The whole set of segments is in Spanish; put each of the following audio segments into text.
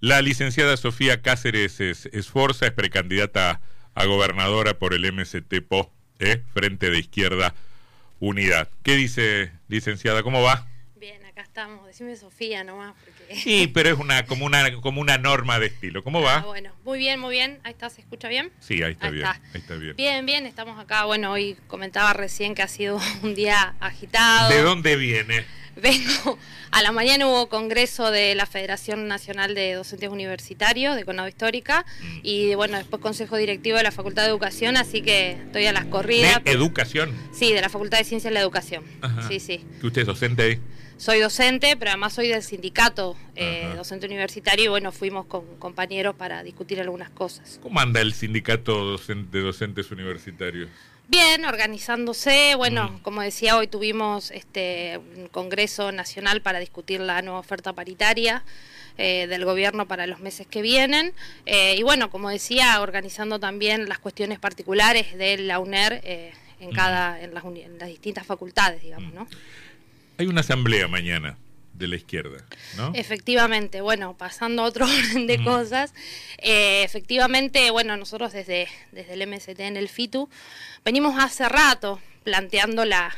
La licenciada Sofía Cáceres Esforza es precandidata a gobernadora por el MST PO, ¿eh? Frente de Izquierda Unidad. ¿Qué dice, licenciada? ¿Cómo va? Bien, acá estamos. Decime Sofía nomás. Porque... Sí, pero es una como, una como una norma de estilo. ¿Cómo va? Ah, bueno, muy bien, muy bien. Ahí está, ¿se escucha bien? Sí, ahí está bien. Ahí está bien. Bien, bien, estamos acá. Bueno, hoy comentaba recién que ha sido un día agitado. ¿De dónde viene? Vengo, a la mañana hubo congreso de la Federación Nacional de Docentes Universitarios de Conado Histórica y bueno, después consejo directivo de la Facultad de Educación, así que estoy a las corridas. ¿De educación? Sí, de la Facultad de Ciencias de la Educación. Sí, sí. ¿Usted es docente ahí? Soy docente, pero además soy del sindicato eh, docente universitario y bueno, fuimos con compañeros para discutir algunas cosas. ¿Cómo anda el sindicato de docentes universitarios? Bien, organizándose. Bueno, mm. como decía, hoy tuvimos este un Congreso Nacional para discutir la nueva oferta paritaria. Eh, del gobierno para los meses que vienen. Eh, y bueno, como decía, organizando también las cuestiones particulares de la UNER eh, en, cada, en las, en, las, distintas facultades, digamos, ¿no? Hay una asamblea mañana de la izquierda, ¿no? Efectivamente, bueno, pasando a otro orden de cosas, efectivamente, bueno, nosotros desde, desde el MST en el FITU venimos hace rato planteando la,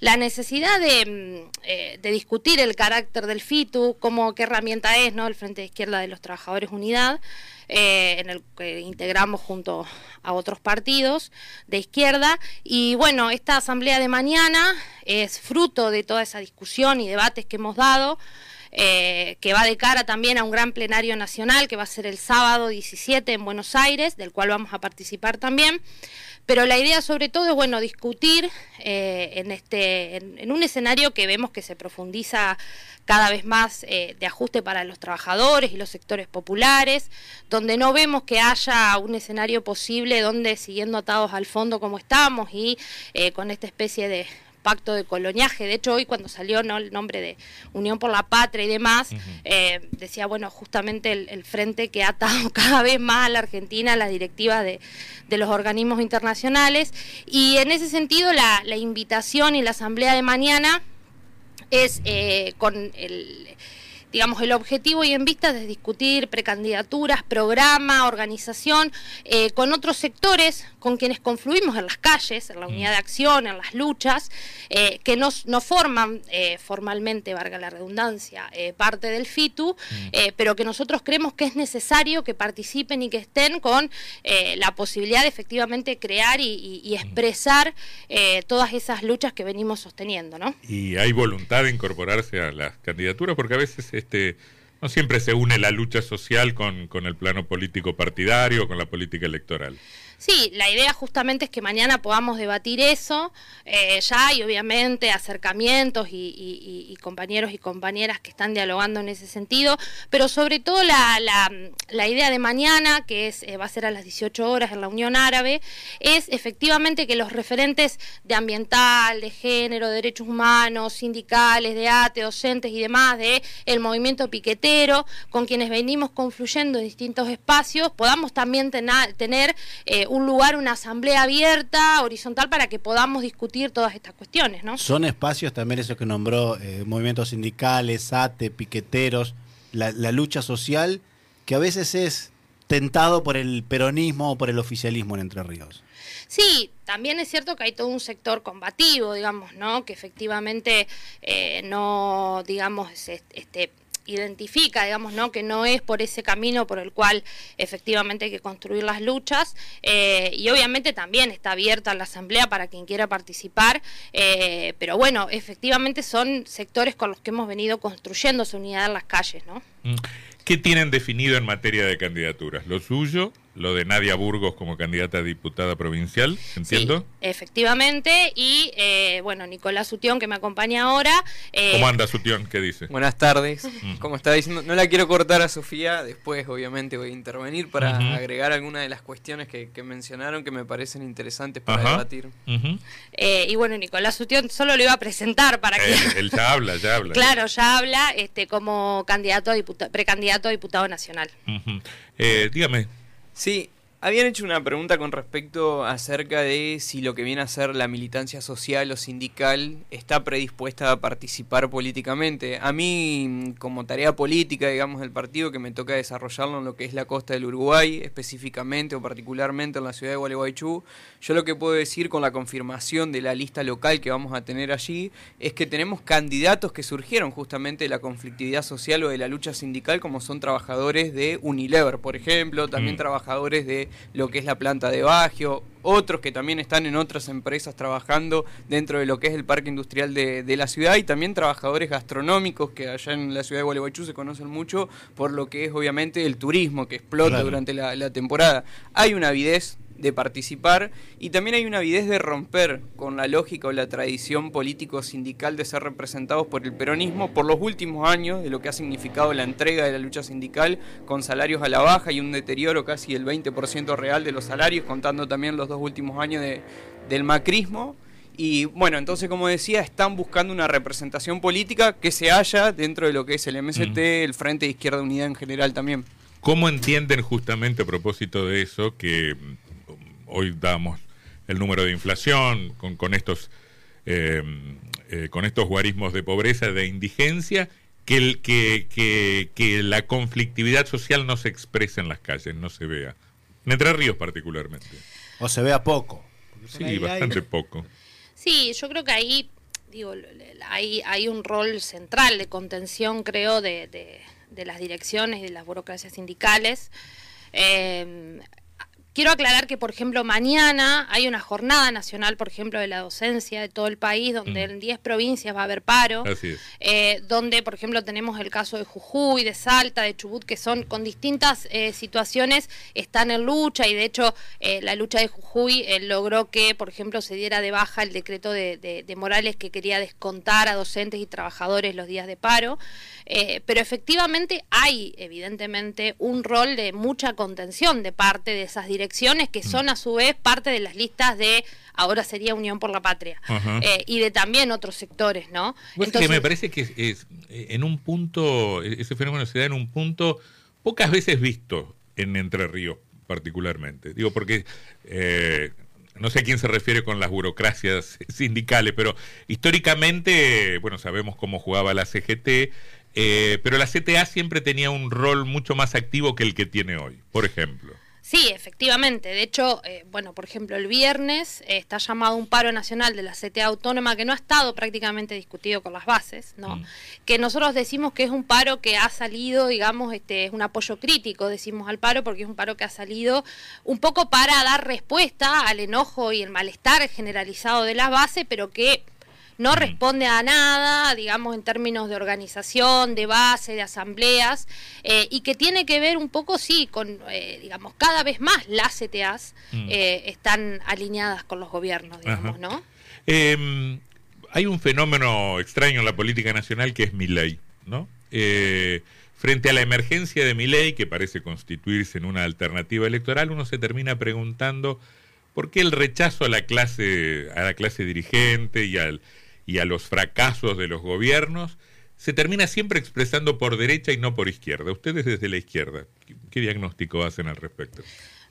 la necesidad de, mm, eh, de, discutir el carácter del FITU, cómo, qué herramienta es ¿no? el Frente de Izquierda de los Trabajadores Unidad, eh, en el que integramos junto a otros partidos de izquierda. Y bueno, esta asamblea de mañana es fruto de toda esa discusión y debates que hemos dado. Eh, que va de cara también a un gran plenario nacional que va a ser el sábado 17 en Buenos Aires, del cual vamos a participar también. Pero la idea sobre todo es, bueno, discutir eh, en, este, en, un escenario que vemos que se profundiza cada vez más eh, de ajuste para los trabajadores y los sectores populares, donde no vemos que haya un escenario posible donde siguiendo atados al fondo como estamos y eh, con esta especie de pacto de coloniaje. De hecho, hoy cuando salió ¿no? el nombre de Unión por la Patria y demás, eh, decía, bueno, justamente el, frente que ha atado cada vez más a la Argentina las directivas de, los organismos internacionales. Y en ese sentido, la, invitación y la asamblea de mañana es eh, con el digamos, el objetivo y en vista de discutir precandidaturas, programa, organización, eh, con otros sectores con quienes confluimos en las calles, en la unidad de acción, en las luchas, eh, que no, no forman eh, formalmente, valga la redundancia, parte del FITU, pero que nosotros creemos que es necesario que participen y que estén con la posibilidad de efectivamente crear y, y expresar todas esas luchas que venimos sosteniendo. ¿no? Y hay voluntad de incorporarse a las candidaturas, porque a veces este, no siempre se une la lucha social con, con el plano político partidario, con la política electoral. Sí, la idea justamente es que mañana podamos debatir eso. Eh, ya hay obviamente acercamientos y, compañeros y compañeras que están dialogando en ese sentido, pero sobre todo la, la, idea de mañana, que es, eh, va a ser a las 18 horas en la Unión Árabe, es efectivamente que los referentes de ambiental, de género, de derechos humanos, sindicales, de ATE, docentes y demás, de el movimiento piquetero, con quienes venimos confluyendo en distintos espacios, podamos también tener eh, un lugar, una asamblea abierta, horizontal, para que podamos discutir todas estas cuestiones, ¿no? Son espacios también esos que nombró eh, movimientos sindicales, ATE, piqueteros, la, lucha social, que a veces es tentado por el peronismo o por el oficialismo en Entre Ríos. Sí, también es cierto que hay todo un sector combativo, digamos, ¿no? Que efectivamente eh, no, digamos, este, identifica, digamos, ¿no? que no es por ese camino por el cual efectivamente hay que construir las luchas eh, y obviamente también está abierta la asamblea para quien quiera participar, eh, pero bueno, efectivamente son sectores con los que hemos venido construyendo su unidad en las calles, ¿no? Mm. ¿Qué tienen definido en materia de candidaturas? ¿Lo suyo? Lo de Nadia Burgos como candidata a diputada provincial, entiendo. efectivamente, y eh, bueno, Nicolás Sutión, que me acompaña ahora. Eh, ¿Cómo anda Sutión? ¿Qué dice? Buenas tardes. Mm. Como está diciendo, no la quiero cortar a Sofía, después obviamente voy a intervenir para agregar algunas de las cuestiones que, mencionaron que me parecen interesantes para debatir. Eh, y bueno, Nicolás Sutión solo lo iba a presentar para que... Él, ya habla, ya habla. claro, ya habla este, como candidato a precandidato a diputado nacional. dígame, Sí, Habían hecho una pregunta con respecto acerca de si lo que viene a ser la militancia social o sindical está predispuesta a participar políticamente. A mí, como tarea política, digamos, del partido que me toca desarrollarlo en lo que es la costa del Uruguay, específicamente o particularmente en la ciudad de Gualeguaychú, yo lo que puedo decir con la confirmación de la lista local que vamos a tener allí es que tenemos candidatos que surgieron justamente de la conflictividad social o de la lucha sindical, como son trabajadores de Unilever, por ejemplo, también mm. trabajadores de lo que es la planta de Bagio, otros que también están en otras empresas trabajando dentro de lo que es el parque industrial de, la ciudad y también trabajadores gastronómicos que allá en la ciudad de Gualeguaychú se conocen mucho por lo que es obviamente el turismo que explota durante la, la temporada. Hay una avidez de participar y también hay una avidez de romper con la lógica o la tradición político-sindical de ser representados por el peronismo por los últimos años de lo que ha significado la entrega de la lucha sindical con salarios a la baja y un deterioro casi del 20% real de los salarios, contando también los dos últimos años de, del macrismo. Y bueno, entonces como decía, están buscando una representación política que se haya dentro de lo que es el MST, el Frente de Izquierda Unida en general también. ¿Cómo entienden justamente a propósito de eso que hoy damos el número de inflación, con, estos eh, eh, con estos guarismos de pobreza, de indigencia, que, el, que, que, la conflictividad social no se exprese en las calles, no se vea. En Entre Ríos particularmente. O se vea poco. Sí, bastante poco. Sí, yo creo que ahí, digo, hay, hay un rol central de contención, creo, de, de, de las direcciones y de las burocracias sindicales. Eh, Quiero aclarar que, por ejemplo, mañana hay una jornada nacional, por ejemplo, de la docencia de todo el país, donde mm. en 10 provincias va a haber paro, eh, donde, por ejemplo, tenemos el caso de Jujuy, de Salta, de Chubut, que son con distintas eh, situaciones, están en lucha y, de hecho, eh, la lucha de Jujuy logró que, por ejemplo, se diera de baja el decreto de, de Morales que quería descontar a docentes y trabajadores los días de paro. pero efectivamente hay, evidentemente, un rol de mucha contención de parte de esas direcciones que son a su vez parte de las listas de ahora sería Unión por la Patria eh, y de también otros sectores, ¿no? Entonces, me parece que es, en un punto, ese fenómeno se da en un punto pocas veces visto en Entre Ríos particularmente. Digo, porque eh, no sé a quién se refiere con las burocracias sindicales, pero históricamente, bueno, sabemos cómo jugaba la CGT, eh, pero la CTA siempre tenía un rol mucho más activo que el que tiene hoy, por ejemplo. Sí, efectivamente. De hecho, eh, bueno, por ejemplo, el viernes eh, está llamado un paro nacional de la CTA autónoma que no ha estado prácticamente discutido con las bases, ¿no? Mm. Que nosotros decimos que es un paro que ha salido, digamos, este, es un apoyo crítico, decimos al paro, porque es un paro que ha salido un poco para dar respuesta al enojo y el malestar generalizado de las bases, pero que no responde a nada, digamos, en términos de organización, de base, de asambleas, eh, y que tiene que ver un poco, sí, con, eh, digamos, cada vez más las CTAs mm. eh, están alineadas con los gobiernos, digamos, ¿no? Em, hay un fenómeno extraño en la política nacional que es mi ley, ¿no? frente a la emergencia de mi ley, que parece constituirse en una alternativa electoral, uno se termina preguntando por qué el rechazo a la clase, a la clase dirigente y al, y a los fracasos de los gobiernos, se termina siempre expresando por derecha y no por izquierda. Ustedes desde la izquierda, ¿qué, diagnóstico hacen al respecto?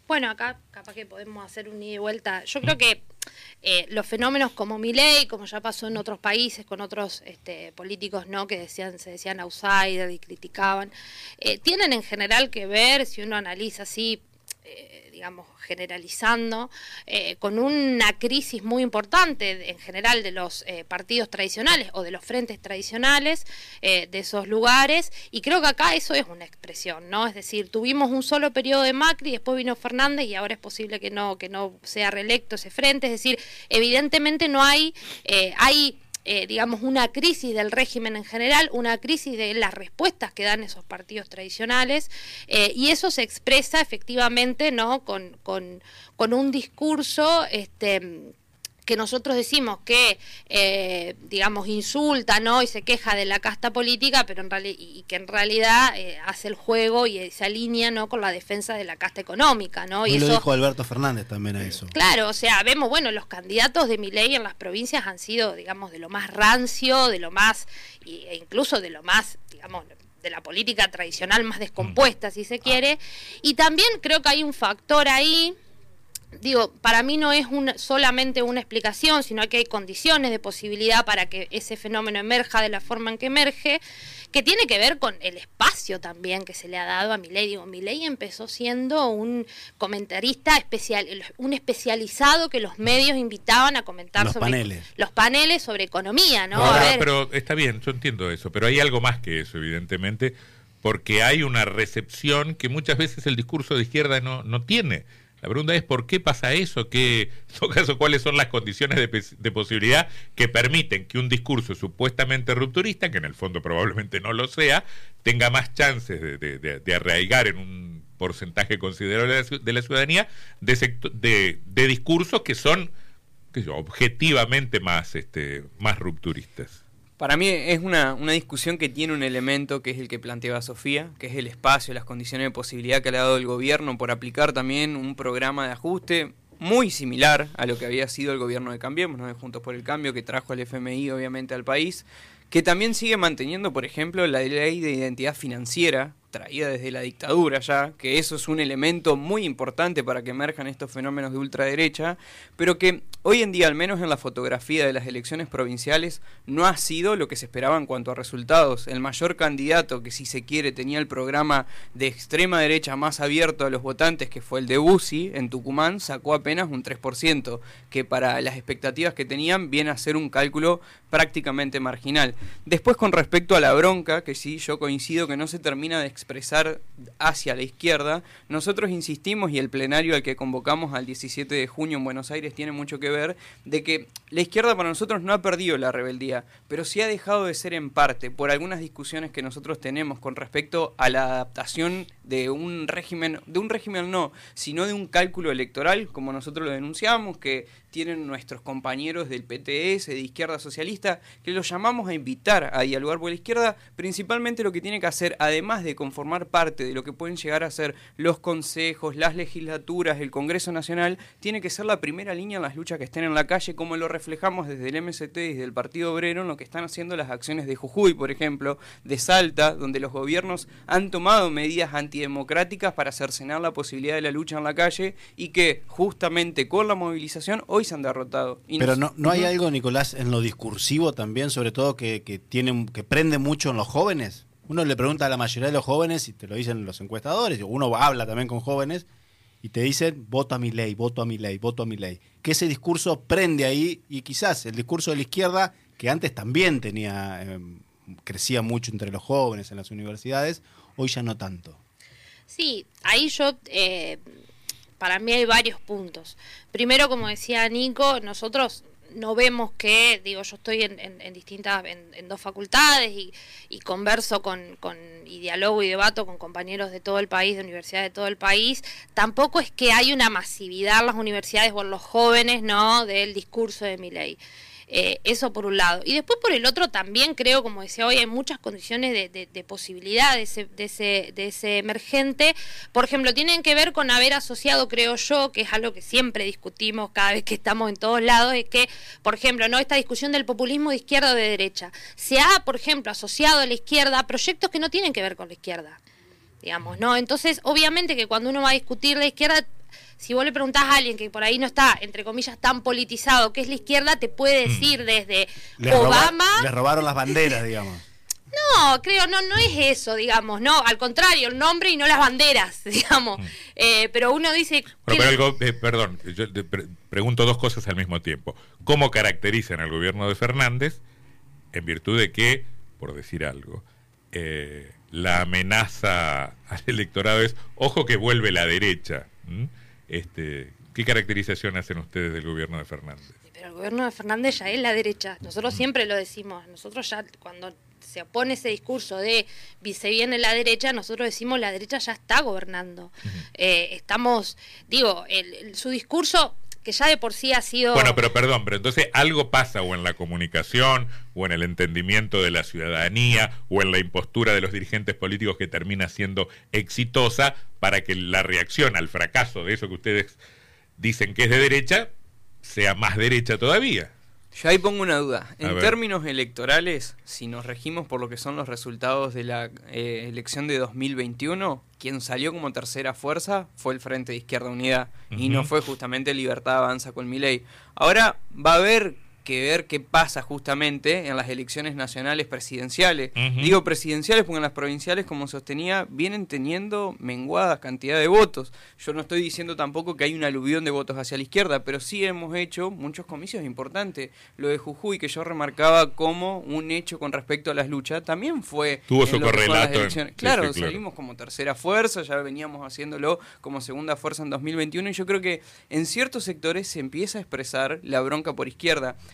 Bueno, acá capaz que podemos hacer un ida y vuelta. Yo creo que eh, los fenómenos como Milei, como ya pasó en otros países con otros este, políticos no que decían se decían outsider y criticaban, eh, tienen en general que ver, si uno analiza así eh, digamos, generalizando, eh, con una crisis muy importante en general de los eh, partidos tradicionales o de los frentes tradicionales de esos lugares, y creo que acá eso es una expresión, ¿no? Es decir, tuvimos un solo periodo de Macri, después vino Fernández y ahora es posible que no, que no sea reelecto ese frente, es decir, evidentemente no hay, hay eh, digamos, una crisis del régimen en general, una crisis de las respuestas que dan esos partidos tradicionales, eh, y eso se expresa efectivamente, ¿no? Con, con, con un discurso, este que nosotros decimos que, eh, digamos, insulta ¿no? y se queja de la casta política, pero en y que en realidad eh, hace el juego y se alinea ¿no? con la defensa de la casta económica. ¿no? Y, lo dijo Alberto Fernández también a eso. Claro, o sea, vemos, bueno, los candidatos de mi ley en las provincias han sido, digamos, de lo más rancio, de lo más, e incluso de lo más, digamos, de la política tradicional más descompuesta, si se quiere. Y también creo que hay un factor ahí digo, para mí no es solamente una explicación, sino que hay condiciones de posibilidad para que ese fenómeno emerja de la forma en que emerge, que tiene que ver con el espacio también que se le ha dado a Milei. Digo, Milei empezó siendo un comentarista especial, un especializado que los medios invitaban a comentar los sobre paneles. los paneles sobre economía, ¿no? pero está bien, yo entiendo eso, pero hay algo más que eso, evidentemente, porque hay una recepción que muchas veces el discurso de izquierda no, no tiene la pregunta es por qué pasa eso, ¿Qué, en todo caso, cuáles son las condiciones de, posibilidad que permiten que un discurso supuestamente rupturista, que en el fondo probablemente no lo sea, tenga más chances de, arraigar en un porcentaje considerable de la ciudadanía de, discursos que son objetivamente más, este, más rupturistas. Para mí es una, una, discusión que tiene un elemento que es el que planteaba Sofía, que es el espacio, las condiciones de posibilidad que le ha dado el gobierno por aplicar también un programa de ajuste muy similar a lo que había sido el gobierno de Cambiemos, ¿no? Juntos por el Cambio, que trajo el FMI obviamente al país, que también sigue manteniendo, por ejemplo, la ley de identidad financiera, traída desde la dictadura ya, que eso es un elemento muy importante para que emerjan estos fenómenos de ultraderecha, pero que hoy en día, al menos en la fotografía de las elecciones provinciales, no ha sido lo que se esperaba en cuanto a resultados. El mayor candidato que si se quiere tenía el programa de extrema derecha más abierto a los votantes, que fue el de Bussi en Tucumán, sacó apenas un 3%, que para las expectativas que tenían viene a ser un cálculo prácticamente marginal. Después con respecto a la bronca, que sí, yo coincido que no se termina de expresar hacia la izquierda, nosotros insistimos y el plenario al que convocamos al 17 de junio en Buenos Aires tiene mucho que ver, de que la izquierda para nosotros no ha perdido la rebeldía, pero sí ha dejado de ser en parte por algunas discusiones que nosotros tenemos con respecto a la adaptación de un régimen, de un régimen no, sino de un cálculo electoral, como nosotros lo denunciamos, que tienen nuestros compañeros del PTS, de Izquierda Socialista, que los llamamos a invitar a dialogar por la izquierda, principalmente lo que tiene que hacer, además de conformar parte de lo que pueden llegar a ser los consejos, las legislaturas, el Congreso Nacional, tiene que ser la primera línea en las luchas que estén en la calle, como lo reflejamos desde el MST, desde el Partido Obrero, en lo que están haciendo las acciones de Jujuy, por ejemplo, de Salta, donde los gobiernos han tomado medidas antidemocráticas para cercenar la posibilidad de la lucha en la calle y que justamente con la movilización hoy se han derrotado. Pero no, no hay algo, Nicolás, en lo discursivo también, sobre todo que, que, que prende mucho en los jóvenes. Uno le pregunta a la mayoría de los jóvenes, y te lo dicen los encuestadores, uno habla también con jóvenes, y te dicen, voto a mi ley, voto a mi ley, voto a mi ley. Que ese discurso prende ahí, y quizás el discurso de la izquierda, que antes también tenía, em, crecía mucho entre los jóvenes en las universidades, hoy ya no tanto. Sí, ahí yo eh, para mí hay varios puntos. Primero, como decía Nico, nosotros no vemos que, digo, yo estoy en, distintas, en, dos facultades y, converso con, con, y dialogo y debato con compañeros de todo el país, de universidades de todo el país, tampoco es que hay una masividad en las universidades o en los jóvenes, ¿no?, del discurso de mi ley. Eh, eso por un lado. Y después por el otro también creo, como decía hoy, hay muchas condiciones de, de, posibilidad de ese, de, ese, de ese emergente. Por ejemplo, tienen que ver con haber asociado, creo yo, que es algo que siempre discutimos cada vez que estamos en todos lados, es que, por ejemplo, no esta discusión del populismo de izquierda o de derecha. Se ha, por ejemplo, asociado a la izquierda proyectos que no tienen que ver con la izquierda digamos, ¿no? Entonces, obviamente que cuando uno va a discutir la izquierda, si vos le preguntás a alguien que por ahí no está, entre comillas, tan politizado que es la izquierda, te puede mm. decir desde Obama. le robaron las banderas, digamos. No, creo, no, no es eso, digamos, no, al contrario, el nombre y no las banderas, digamos. Mm. Eh, pero uno dice. pero eh, perdón, yo te pregunto dos cosas al mismo tiempo. ¿Cómo caracterizan al gobierno de Fernández en virtud de que, por decir algo, eh, la amenaza al electorado es, ojo que vuelve la derecha? Este, ¿Qué caracterización hacen ustedes del gobierno de Fernández? Pero el gobierno de Fernández ya es la derecha. Nosotros siempre lo decimos. Nosotros ya cuando se opone ese discurso de se viene la derecha, nosotros decimos la derecha ya está gobernando. Eh, estamos, digo, su discurso que ya de por sí ha sido... Bueno, pero perdón, pero entonces algo pasa o en la comunicación, o en el entendimiento de la ciudadanía, o en la impostura de los dirigentes políticos que termina siendo exitosa para que la reacción al fracaso de eso que ustedes dicen que es de derecha sea más derecha todavía. Yo ahí pongo una duda. A En ver. términos electorales, si nos regimos por lo que son los resultados de la eh, elección de 2021, quien salió como tercera fuerza fue el Frente de Izquierda Unida y no fue justamente Libertad Avanza con Milei. Ahora va a haber que ver qué pasa justamente en las elecciones nacionales presidenciales. Digo presidenciales porque en las provinciales, como sostenía, vienen teniendo menguadas cantidad de votos. Yo no estoy diciendo tampoco que hay un aluvión de votos hacia la izquierda, pero sí hemos hecho muchos comicios importantes. Lo de Jujuy, que yo remarcaba como un hecho con respecto a las luchas, también fue... Tuvo su correlato en- elecciones. sí, Claro, sí, claro. salimos como tercera fuerza, ya veníamos haciéndolo como segunda fuerza en 2021 y yo creo que en ciertos sectores se empieza a expresar la bronca por izquierda.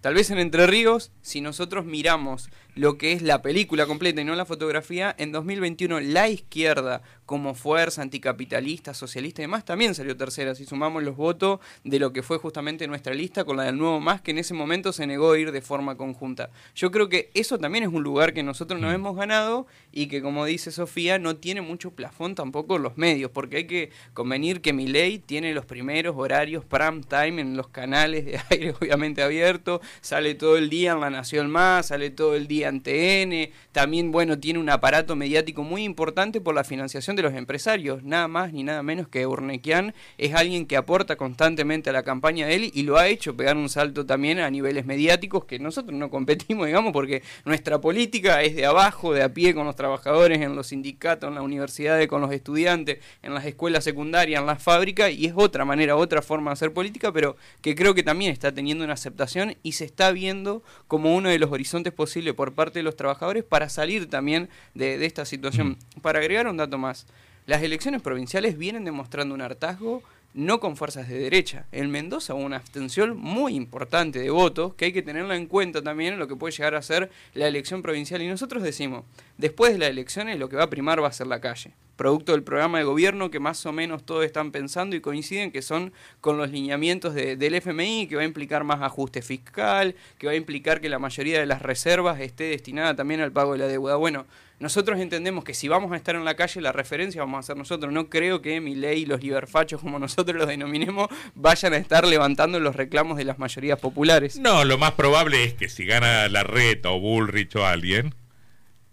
Tal vez en Entre Ríos, si nosotros miramos lo que es la película completa y no la fotografía, en 2021 la izquierda como fuerza anticapitalista, socialista y demás también salió tercera, si sumamos los votos de lo que fue justamente nuestra lista con la del Nuevo Más, que en ese momento se negó a ir de forma conjunta. Yo creo que eso también es un lugar que nosotros nos hemos ganado y que, como dice Sofía, no tiene mucho plafón tampoco en los medios, porque hay que convenir que Milei tiene los primeros horarios prime time en los canales de aire obviamente abierto, sale todo el día en La Nación Más, sale todo el día en TN, también, bueno, tiene un aparato mediático muy importante por la financiación de los empresarios, nada más ni nada menos que Urnequian es alguien que aporta constantemente a la campaña de él y lo ha hecho pegar un salto también a niveles mediáticos que nosotros no competimos, digamos, porque nuestra política es de abajo, de a pie con los trabajadores, en los sindicatos, en las universidades, con los estudiantes, en las escuelas secundarias, en las fábricas, y es otra manera, otra forma de hacer política, pero que creo que también está teniendo una aceptación y se está viendo como uno de los horizontes posibles por parte de los trabajadores para salir también de, de esta situación. Para agregar un dato más, las elecciones provinciales vienen demostrando un hartazgo no con fuerzas de derecha. En Mendoza hubo una abstención muy importante de votos que hay que tenerla en cuenta también en lo que puede llegar a ser la elección provincial. Y nosotros decimos, después de las elecciones lo que va a primar va a ser la calle. Producto del programa de gobierno que más o menos todos están pensando y coinciden que son con los lineamientos de- del FMI, que va a implicar más ajuste fiscal, que va a implicar que la mayoría de las reservas esté destinada también al pago de la deuda. Bueno, nosotros entendemos que si vamos a estar en la calle, la referencia vamos a ser nosotros. No creo que mi ley y los liberfachos, como nosotros los denominemos, vayan a estar levantando los reclamos de las mayorías populares. No, lo más probable es que si gana la reta o Bullrich o alguien,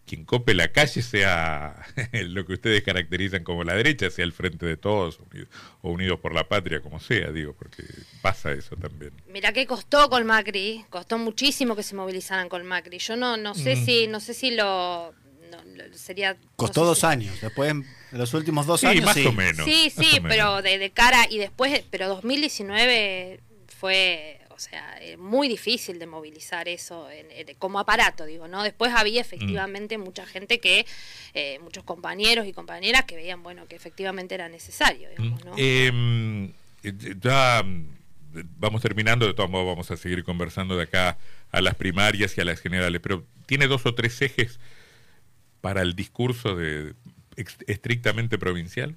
quien cope la calle sea lo que ustedes caracterizan como la derecha, sea el frente de todos unido- o unidos por la patria, como sea, digo, porque pasa eso también. Mira que costó con Macri, costó muchísimo que se movilizaran con Macri. Yo no, no sé Mm. si, no sé si lo- sería. Costó no sé dos si- años. Después, en los últimos dos Sí, años, más sí. o menos. Sí, más sí, o menos. pero de, de cara y después, pero 2019 fue, o sea, eh, muy difícil de movilizar eso en- en- como aparato, digo, ¿no? Después había efectivamente mucha gente que, eh, muchos compañeros y compañeras que veían, bueno, que efectivamente era necesario, digamos, ¿no? Eh, eh, ya mm, vamos terminando, de todos modos vamos a seguir conversando de acá a las primarias y a las generales, pero tiene dos o tres ejes para el discurso de estrictamente provincial.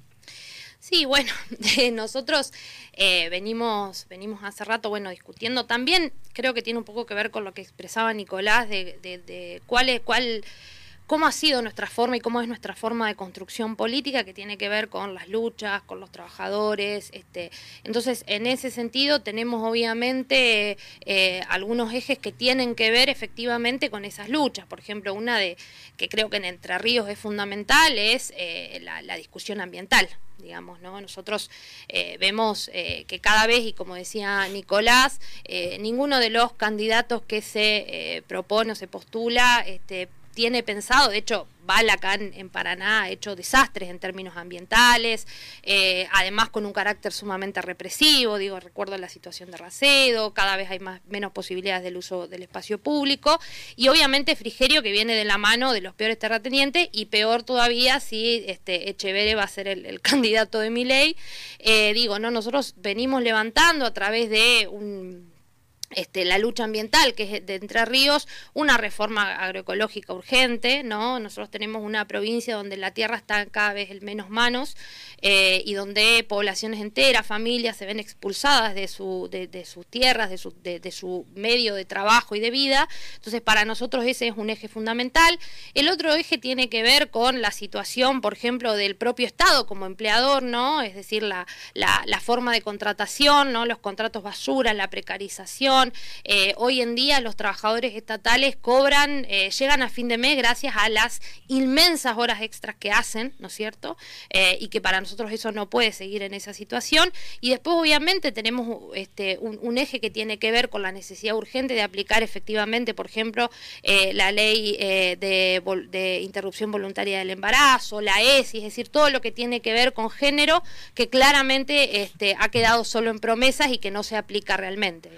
Sí, bueno, de nosotros eh, venimos, venimos hace rato, bueno, discutiendo también, creo que tiene un poco que ver con lo que expresaba Nicolás, de, de, de cuál es, cuál, cómo ha sido nuestra forma y cómo es nuestra forma de construcción política que tiene que ver con las luchas, con los trabajadores. Este, entonces, en ese sentido, tenemos obviamente eh, algunos ejes que tienen que ver efectivamente con esas luchas. Por ejemplo, una de que creo que en Entre Ríos es fundamental es eh, la, discusión ambiental digamos, ¿no? Nosotros eh, vemos eh, que cada vez, y como decía Nicolás, eh, ninguno de los candidatos que se eh, propone o se postula este, tiene pensado, de hecho, Val acá en, Paraná ha hecho desastres en términos ambientales, eh, además con un carácter sumamente represivo, digo, recuerdo la situación de Racedo, cada vez hay más, menos posibilidades del uso del espacio público, y obviamente Frigerio que viene de la mano de los peores terratenientes, y peor todavía si este Echeverre va a ser el, candidato de mi ley. digo, no, nosotros venimos levantando a través de un este, la lucha ambiental, que es de Entre Ríos, una reforma agroecológica urgente, ¿no? Nosotros tenemos una provincia donde la tierra está cada vez en menos manos eh, y donde poblaciones enteras, familias se ven expulsadas de, su, de, de sus tierras, de su, de, su medio de trabajo y de vida. Entonces, para nosotros ese es un eje fundamental. El otro eje tiene que ver con la situación, por ejemplo, del propio Estado como empleador, ¿no? Es decir, la, la, la forma de contratación, ¿no? Los contratos basura, la precarización Eh, hoy en día los trabajadores estatales cobran, eh, llegan a fin de mes gracias a las inmensas horas extras que hacen, ¿no es cierto? Eh, y que para nosotros eso no puede seguir en esa situación. Y después obviamente tenemos este, un, eje que tiene que ver con la necesidad urgente de aplicar efectivamente, por ejemplo, la ley de, de interrupción voluntaria del embarazo, la ESI, es decir, todo lo que tiene que ver con género que claramente este, ha quedado solo en promesas y que no se aplica realmente.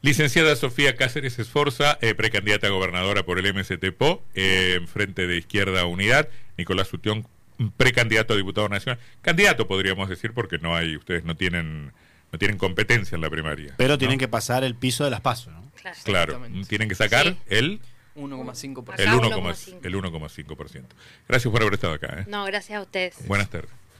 Licenciada Sofía Cáceres Esforza, eh, precandidata a gobernadora por el MSTPO, eh, en frente de Izquierda Unidad. Nicolás Sutión, precandidato a diputado nacional. Candidato podríamos decir porque no hay, ustedes no tienen, no tienen competencia en la primaria. Pero tienen que pasar el piso de las pasos, ¿no? Claro, tienen que sacar el 1,5%. El 1,5%. Gracias por haber estado acá. ¿eh? No, gracias a ustedes. Buenas tardes.